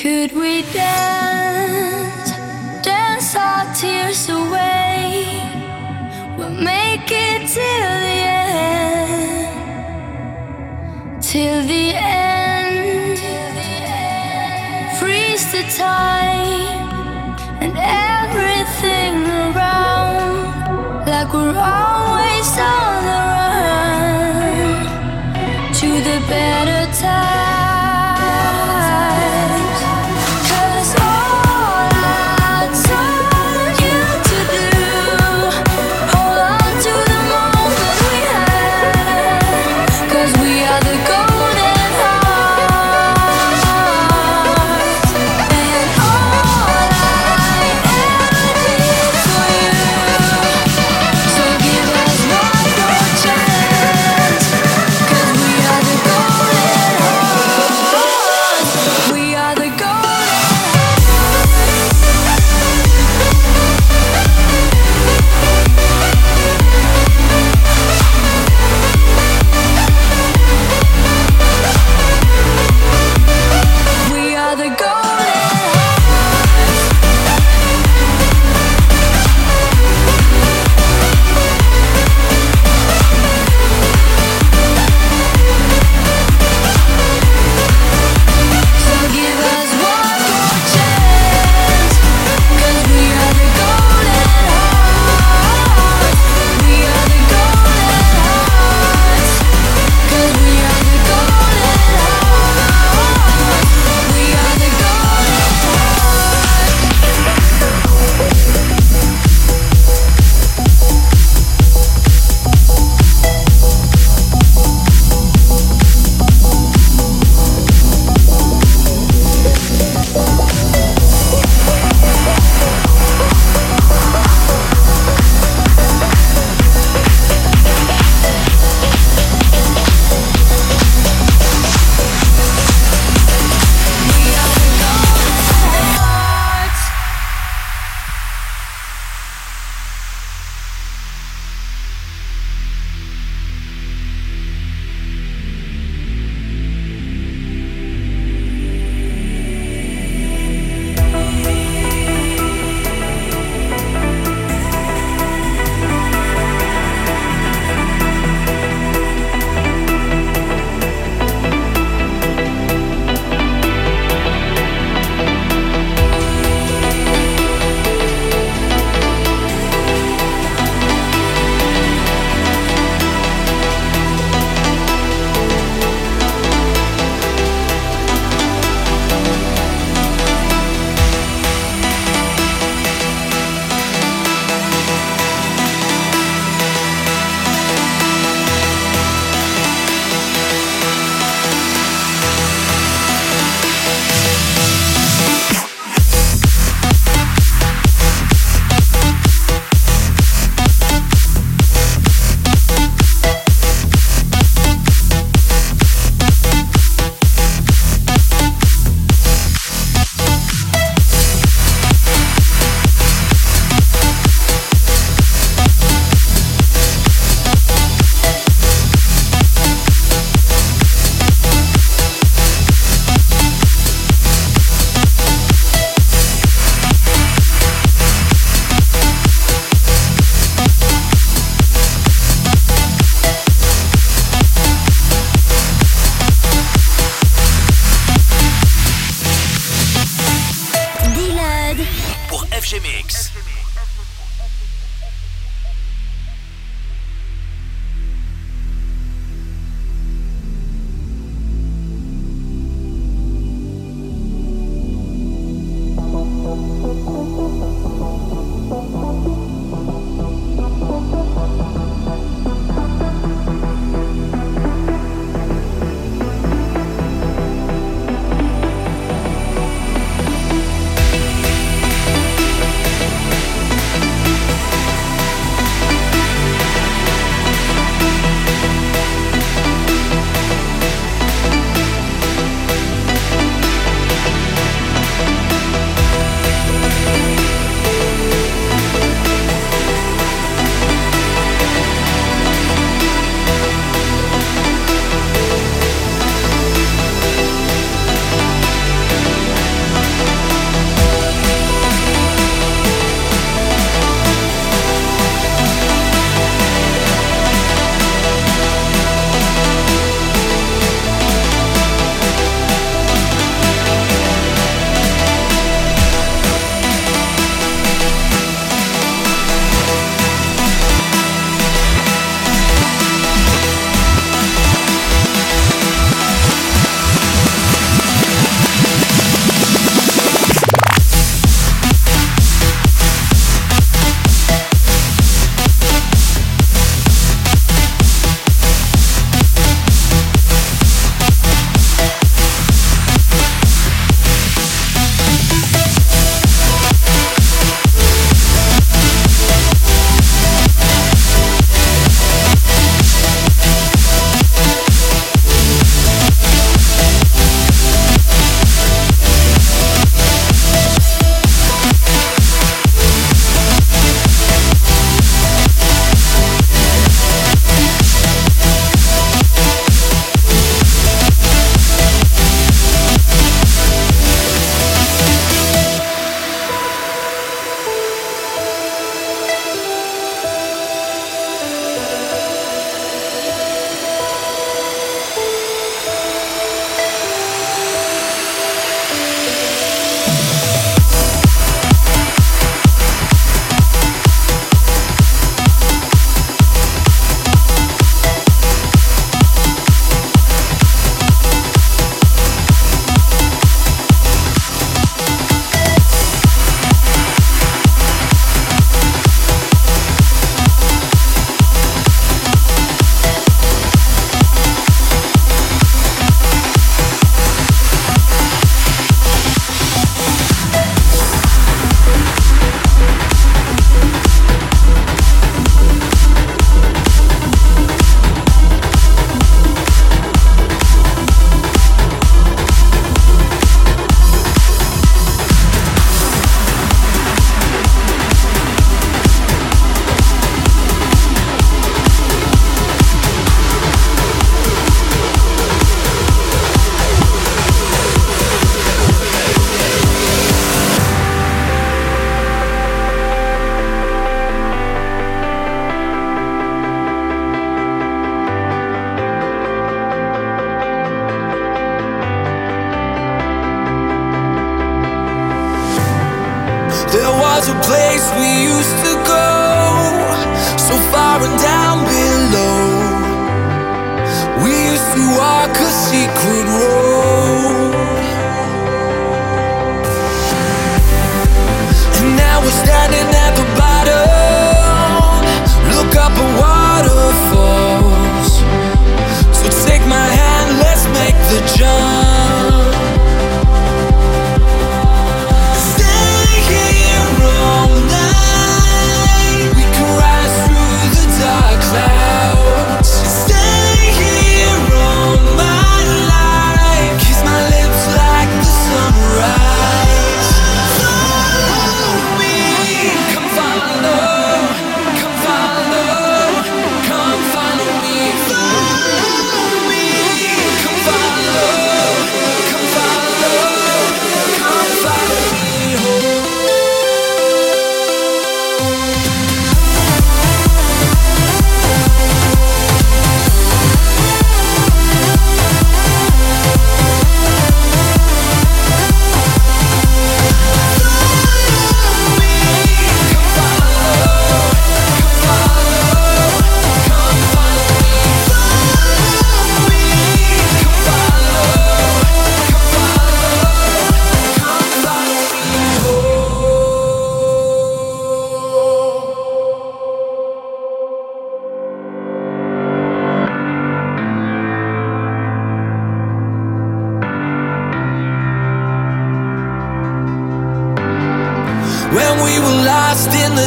Could we dance, dance our tears away? We'll make it till the end, till the end, freeze the time.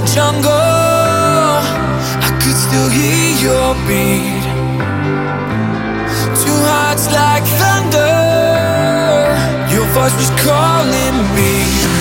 jungle, I could still hear your beat. Two hearts like thunder, your voice was calling me.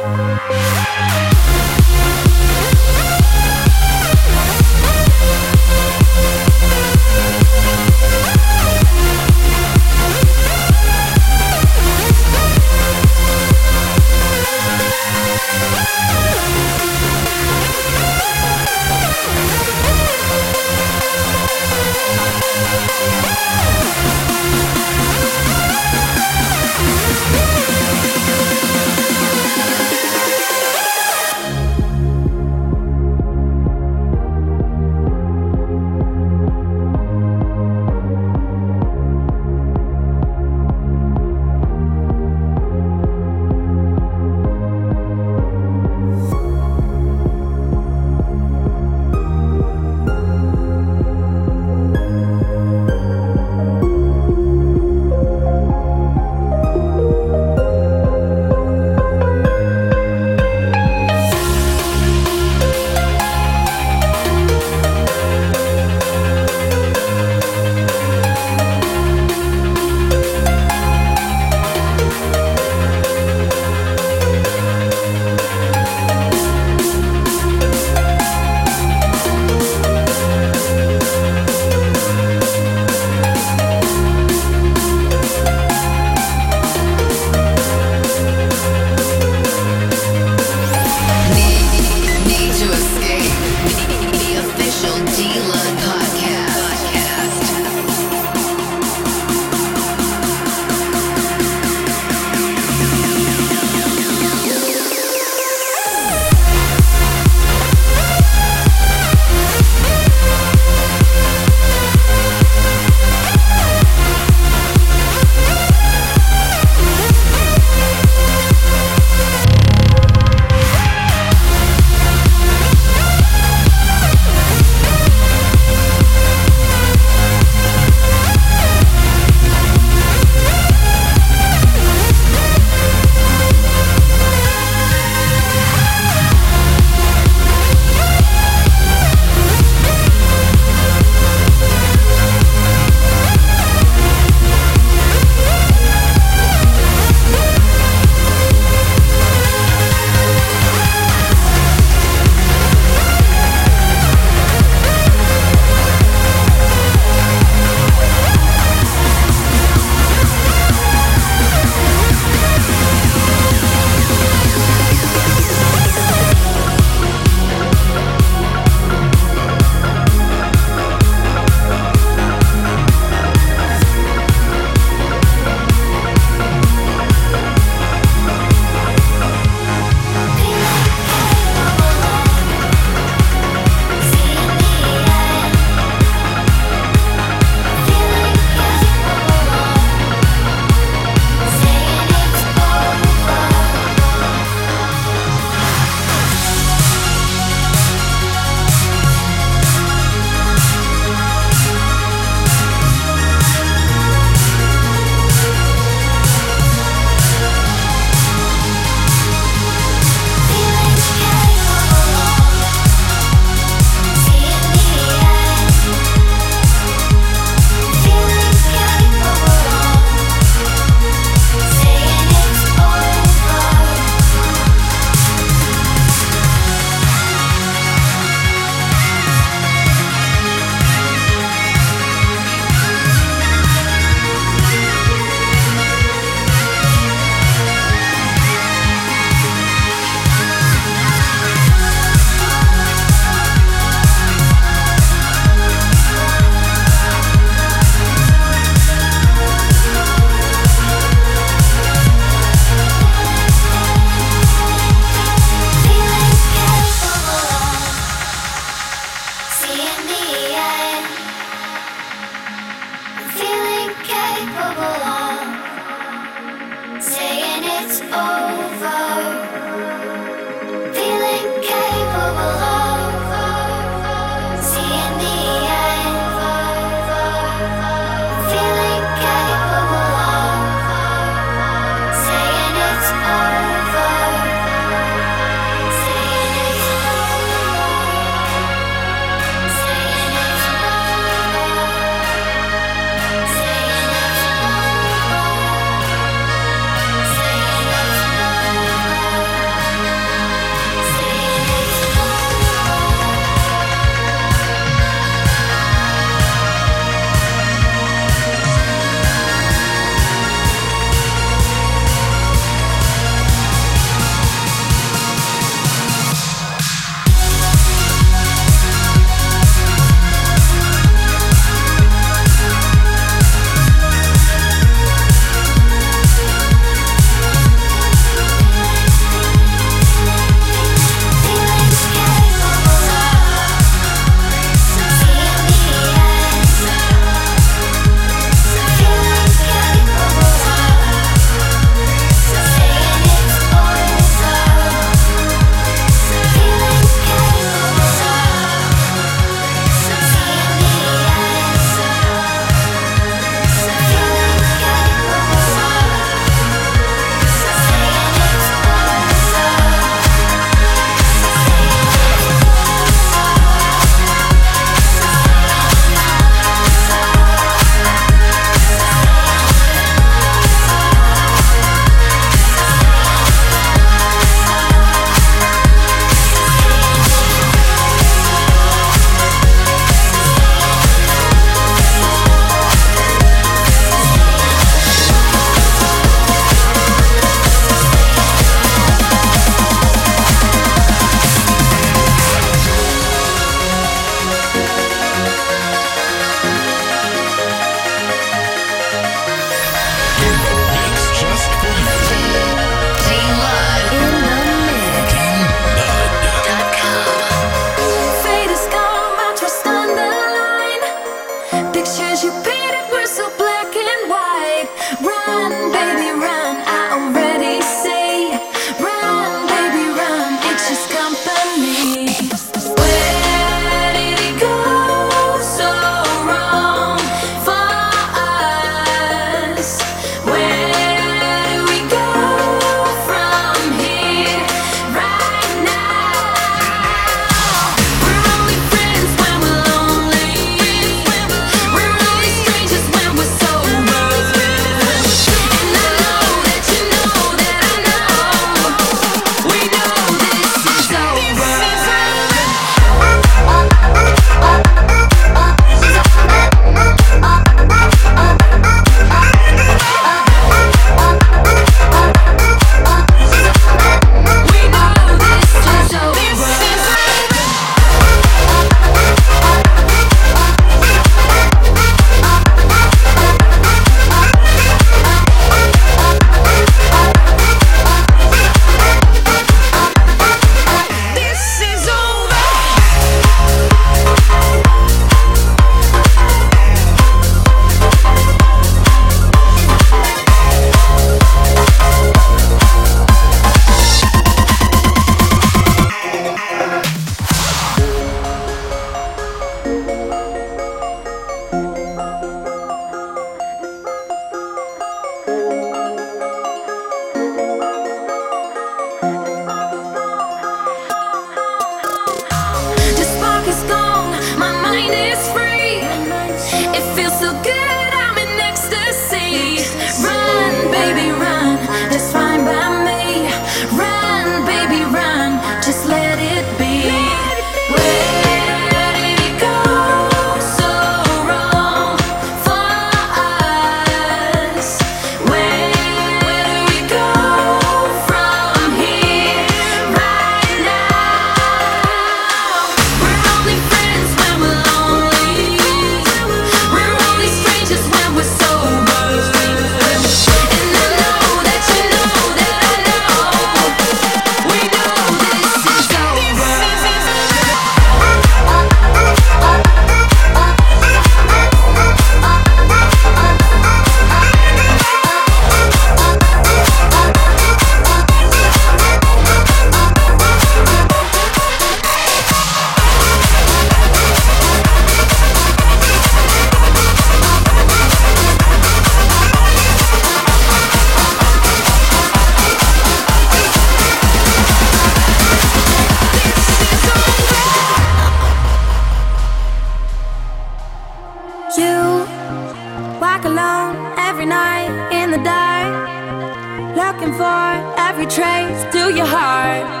Trace to your heart.